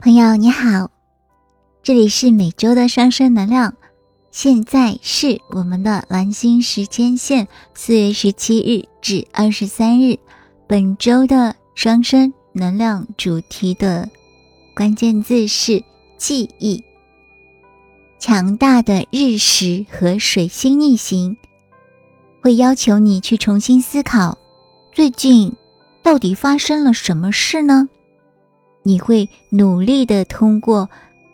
朋友你好，这里是每周的双生能量，现在是我们的蓝星时间线，四月十七日至二十三日，本周的双生能量主题的关键字是记忆。强大的日食和水星逆行，会要求你去重新思考，最近到底发生了什么事呢？你会努力的通过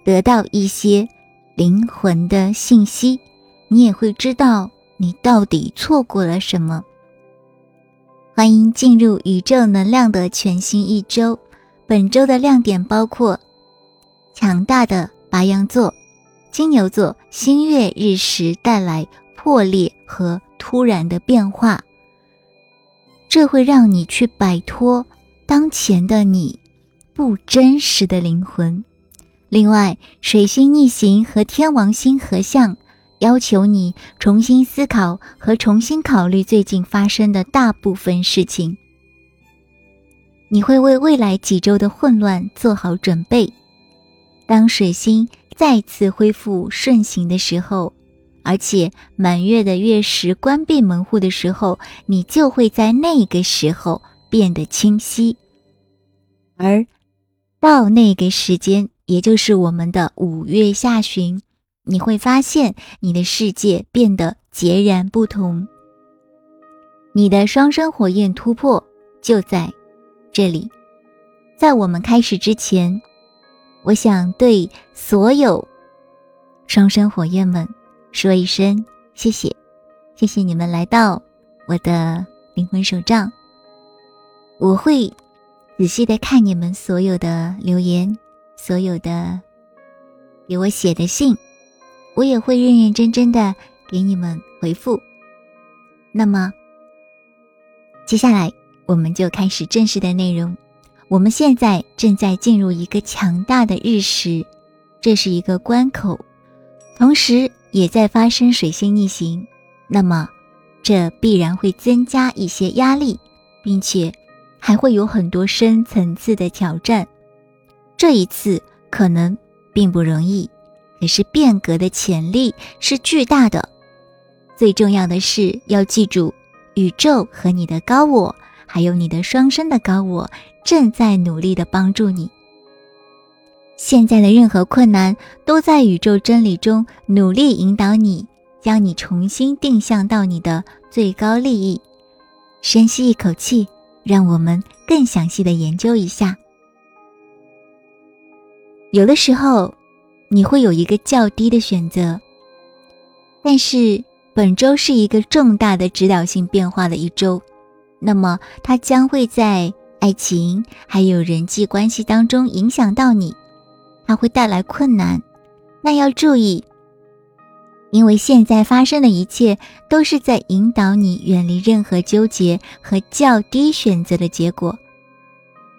得到一些灵魂的信息，你也会知道你到底错过了什么。欢迎进入宇宙能量的全新一周，本周的亮点包括强大的白羊座、金牛座新月日食带来破裂和突然的变化，这会让你去摆脱当前的你。不真实的灵魂。另外，水星逆行和天王星合相，要求你重新思考和重新考虑最近发生的大部分事情。你会为未来几周的混乱做好准备。当水星再次恢复顺行的时候，而且满月的月食关闭门户的时候，你就会在那个时候变得清晰，而。到那个时间，也就是我们的五月下旬，你会发现你的世界变得截然不同。你的双生火焰突破就在这里。在我们开始之前，我想对所有双生火焰们说一声谢谢，谢谢你们来到我的灵魂手账。我会。仔细的看你们所有的留言，所有的给我写的信，我也会认认真真的给你们回复。那么，接下来我们就开始正式的内容。我们现在正在进入一个强大的日食，这是一个关口，同时也在发生水星逆行。那么，这必然会增加一些压力，并且。还会有很多深层次的挑战，这一次可能并不容易，可是变革的潜力是巨大的。最重要的是要记住，宇宙和你的高我，还有你的双生的高我，正在努力的帮助你。现在的任何困难，都在宇宙真理中努力引导你，将你重新定向到你的最高利益。深吸一口气。让我们更详细的研究一下。有的时候，你会有一个较低的选择，但是本周是一个重大的指导性变化的一周，那么它将会在爱情还有人际关系当中影响到你，它会带来困难，那要注意。因为现在发生的一切都是在引导你远离任何纠结和较低选择的结果。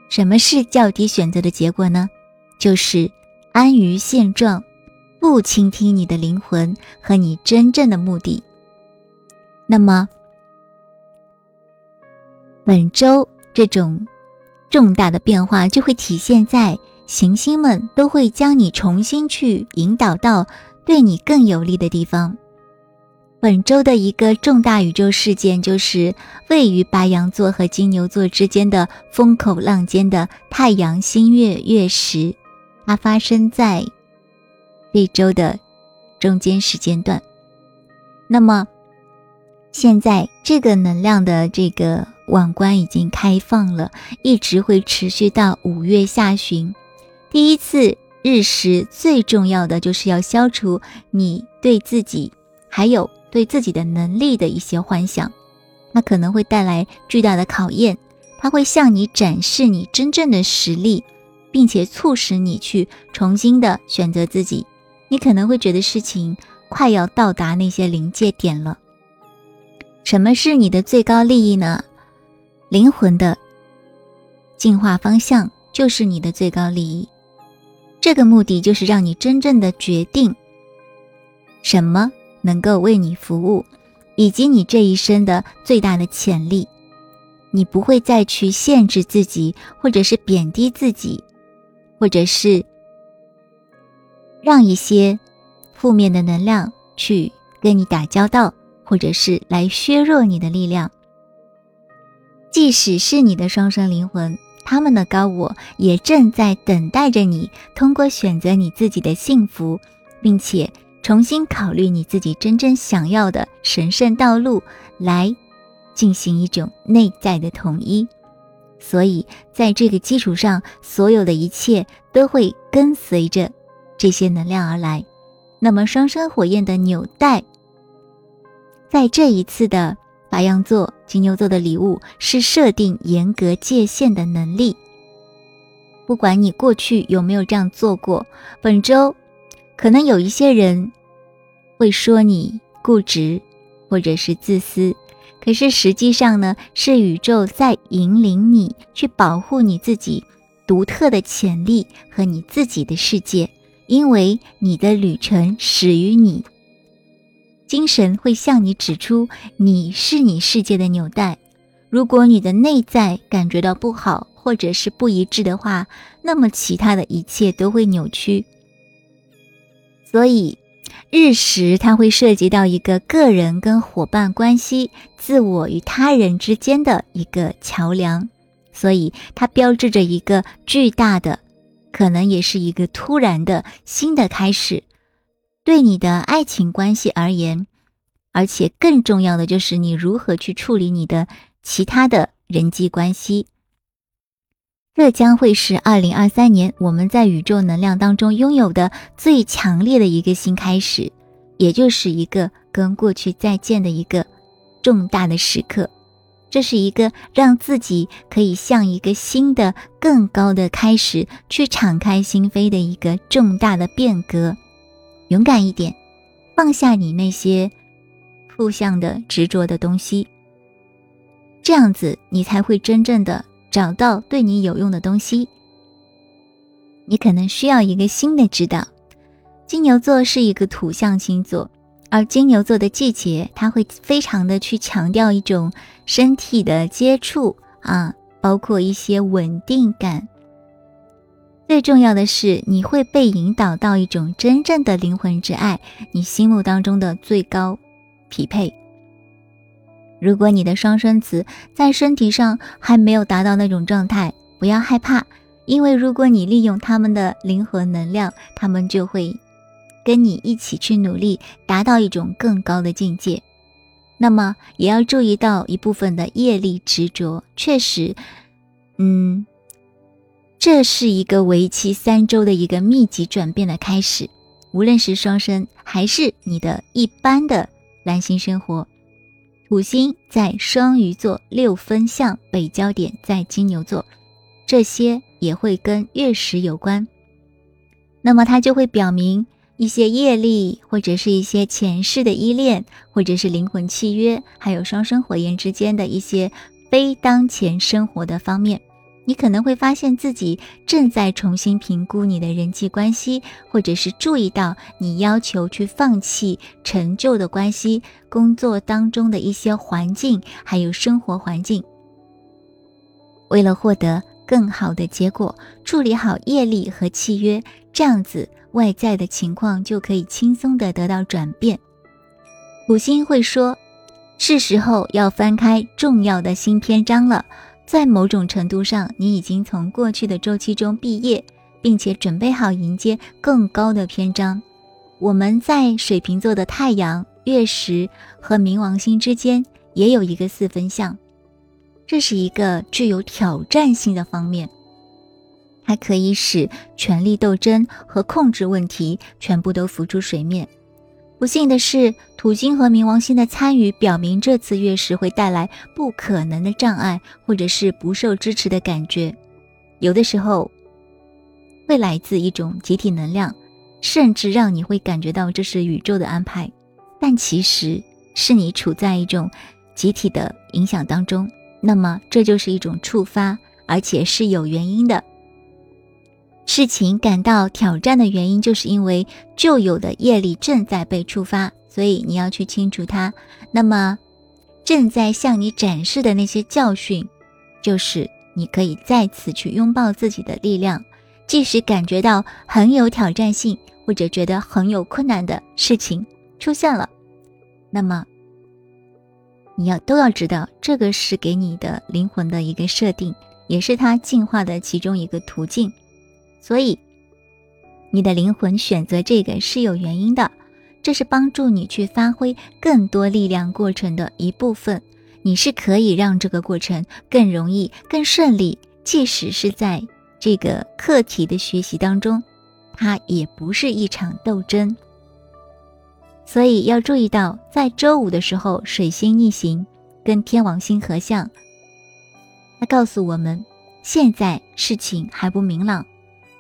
什么是较低选择的结果呢？就是安于现状，不倾听你的灵魂和你真正的目的。那么，本周这种重大的变化就会体现在行星们都会将你重新去引导到。对你更有利的地方。本周的一个重大宇宙事件就是位于白羊座和金牛座之间的风口浪尖的太阳新月月食，它发生在这周的中间时间段。那么，现在这个能量的这个网关已经开放了，一直会持续到五月下旬。第一次。日食最重要的就是要消除你对自己还有对自己的能力的一些幻想，那可能会带来巨大的考验。它会向你展示你真正的实力，并且促使你去重新的选择自己。你可能会觉得事情快要到达那些临界点了。什么是你的最高利益呢？灵魂的进化方向就是你的最高利益。这个目的就是让你真正的决定什么能够为你服务，以及你这一生的最大的潜力。你不会再去限制自己，或者是贬低自己，或者是让一些负面的能量去跟你打交道，或者是来削弱你的力量。即使是你的双生灵魂，他们的高我也正在等待着你，通过选择你自己的幸福，并且重新考虑你自己真正想要的神圣道路，来进行一种内在的统一。所以，在这个基础上，所有的一切都会跟随着这些能量而来。那么，双生火焰的纽带，在这一次的。白羊座、金牛座的礼物是设定严格界限的能力。不管你过去有没有这样做过，本周可能有一些人会说你固执或者是自私，可是实际上呢，是宇宙在引领你去保护你自己独特的潜力和你自己的世界，因为你的旅程始于你。精神会向你指出你是你世界的纽带。如果你的内在感觉到不好或者是不一致的话，那么其他的一切都会扭曲。所以，日食它会涉及到一个个人跟伙伴关系、自我与他人之间的一个桥梁，所以它标志着一个巨大的，可能也是一个突然的新的开始。对你的爱情关系而言，而且更重要的就是你如何去处理你的其他的人际关系。这将会是二零二三年我们在宇宙能量当中拥有的最强烈的一个新开始，也就是一个跟过去再见的一个重大的时刻。这是一个让自己可以向一个新的、更高的开始去敞开心扉的一个重大的变革。勇敢一点，放下你那些负向的执着的东西，这样子你才会真正的找到对你有用的东西。你可能需要一个新的指导。金牛座是一个土象星座，而金牛座的季节，它会非常的去强调一种身体的接触啊，包括一些稳定感。最重要的是，你会被引导到一种真正的灵魂之爱，你心目当中的最高匹配。如果你的双生子在身体上还没有达到那种状态，不要害怕，因为如果你利用他们的灵魂能量，他们就会跟你一起去努力，达到一种更高的境界。那么，也要注意到一部分的业力执着，确实，嗯。这是一个为期三周的一个密集转变的开始，无论是双生还是你的一般的蓝星生活，土星在双鱼座六分相北焦点在金牛座，这些也会跟月食有关。那么它就会表明一些业力，或者是一些前世的依恋，或者是灵魂契约，还有双生火焰之间的一些非当前生活的方面。你可能会发现自己正在重新评估你的人际关系，或者是注意到你要求去放弃陈旧的关系、工作当中的一些环境，还有生活环境。为了获得更好的结果，处理好业力和契约，这样子外在的情况就可以轻松的得到转变。五星会说，是时候要翻开重要的新篇章了。在某种程度上，你已经从过去的周期中毕业，并且准备好迎接更高的篇章。我们在水瓶座的太阳、月食和冥王星之间也有一个四分相，这是一个具有挑战性的方面，它可以使权力斗争和控制问题全部都浮出水面。不幸的是，土星和冥王星的参与表明，这次月食会带来不可能的障碍，或者是不受支持的感觉。有的时候，会来自一种集体能量，甚至让你会感觉到这是宇宙的安排，但其实是你处在一种集体的影响当中。那么，这就是一种触发，而且是有原因的。事情感到挑战的原因，就是因为旧有的业力正在被触发，所以你要去清除它。那么，正在向你展示的那些教训，就是你可以再次去拥抱自己的力量，即使感觉到很有挑战性，或者觉得很有困难的事情出现了，那么你要都要知道，这个是给你的灵魂的一个设定，也是它进化的其中一个途径。所以，你的灵魂选择这个是有原因的，这是帮助你去发挥更多力量过程的一部分。你是可以让这个过程更容易、更顺利，即使是在这个课题的学习当中，它也不是一场斗争。所以要注意到，在周五的时候，水星逆行跟天王星合相，它告诉我们，现在事情还不明朗，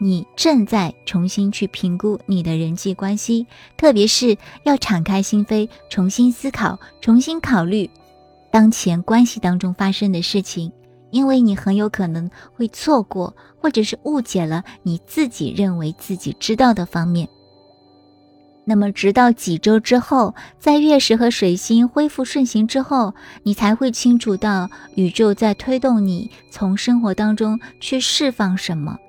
你正在重新去评估你的人际关系，特别是要敞开心扉，重新思考，重新考虑。当前关系当中发生的事情，因为你很有可能会错过，或者是误解了你自己认为自己知道的方面。那么，直到几周之后，在月食和水星恢复顺行之后，你才会清楚到宇宙在推动你从生活当中去释放什么。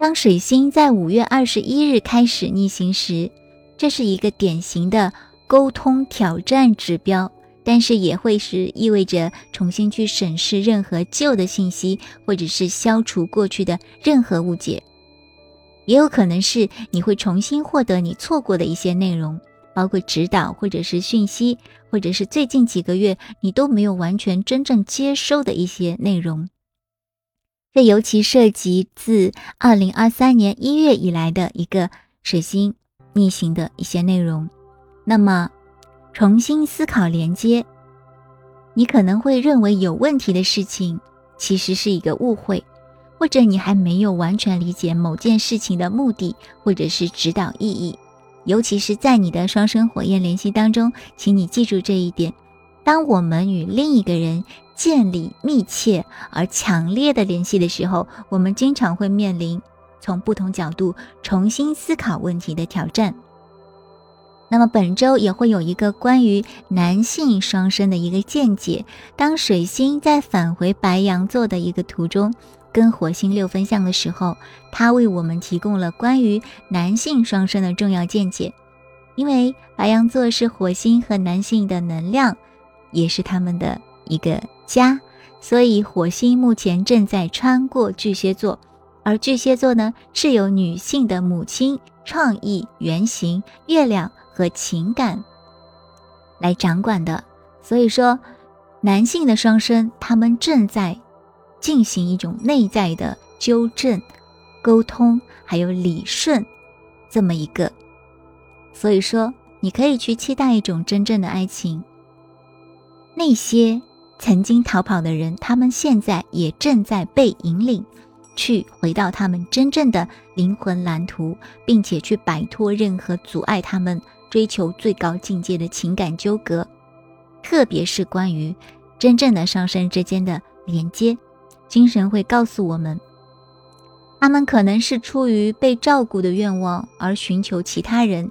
当水星在五月二十一日开始逆行时，这是一个典型的沟通挑战指标。但是也会是意味着重新去审视任何旧的信息，或者是消除过去的任何误解，也有可能是你会重新获得你错过的一些内容，包括指导或者是讯息，或者是最近几个月你都没有完全真正接收的一些内容。这尤其涉及自二零二三年一月以来的一个水星逆行的一些内容。那么。重新思考连接，你可能会认为有问题的事情其实是一个误会，或者你还没有完全理解某件事情的目的或者是指导意义。尤其是在你的双生火焰联系当中，请你记住这一点：当我们与另一个人建立密切而强烈的联系的时候，我们经常会面临从不同角度重新思考问题的挑战。那么本周也会有一个关于男性双生的一个见解。当水星在返回白羊座的一个途中，跟火星六分相的时候，它为我们提供了关于男性双生的重要见解。因为白羊座是火星和男性的能量，也是他们的一个家，所以火星目前正在穿过巨蟹座，而巨蟹座呢是由女性的母亲、创意、原型、月亮。和情感来掌管的，所以说，男性的双生他们正在进行一种内在的纠正、沟通，还有理顺这么一个。所以说，你可以去期待一种真正的爱情。那些曾经逃跑的人，他们现在也正在被引领去回到他们真正的灵魂蓝图，并且去摆脱任何阻碍他们。追求最高境界的情感纠葛，特别是关于真正的上升之间的连接，精神会告诉我们，他们可能是出于被照顾的愿望而寻求其他人，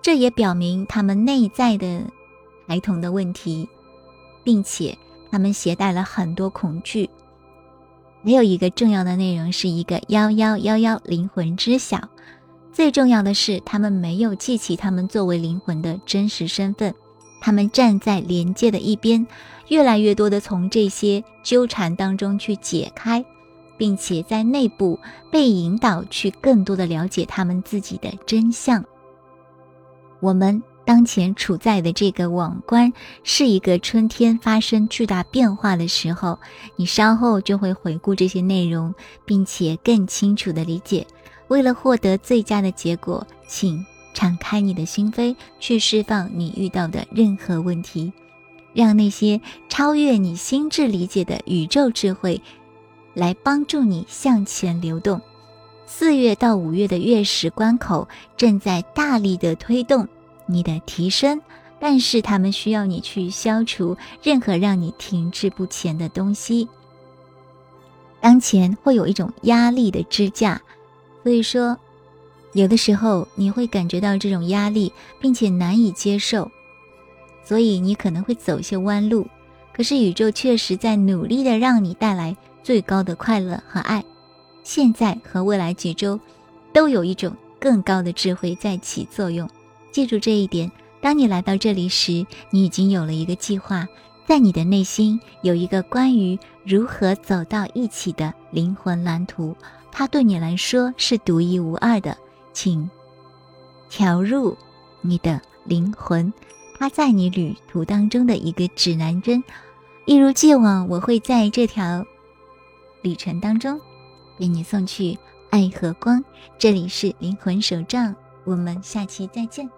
这也表明他们内在的孩童的问题，并且他们携带了很多恐惧。还有一个重要的内容是一个幺幺幺幺灵魂知晓。最重要的是，他们没有记起他们作为灵魂的真实身份，他们站在连接的一边，越来越多的从这些纠缠当中去解开，并且在内部被引导去更多的了解他们自己的真相。我们当前处在的这个网关是一个春天发生巨大变化的时候，你稍后就会回顾这些内容，并且更清楚的理解。为了获得最佳的结果，请敞开你的心扉，去释放你遇到的任何问题，让那些超越你心智理解的宇宙智慧来帮助你向前流动。四月到五月的月食关口正在大力的推动你的提升，但是他们需要你去消除任何让你停滞不前的东西。当前会有一种压力的支架。所以说，有的时候你会感觉到这种压力，并且难以接受，所以你可能会走一些弯路。可是宇宙确实在努力的让你带来最高的快乐和爱。现在和未来几周，都有一种更高的智慧在起作用。记住这一点。当你来到这里时，你已经有了一个计划，在你的内心有一个关于如何走到一起的灵魂蓝图，它对你来说是独一无二的。请调入你的灵魂，它在你旅途当中的一个指南针。一如既往，我会在这条旅程当中为你送去爱和光。这里是灵魂手账，我们下期再见。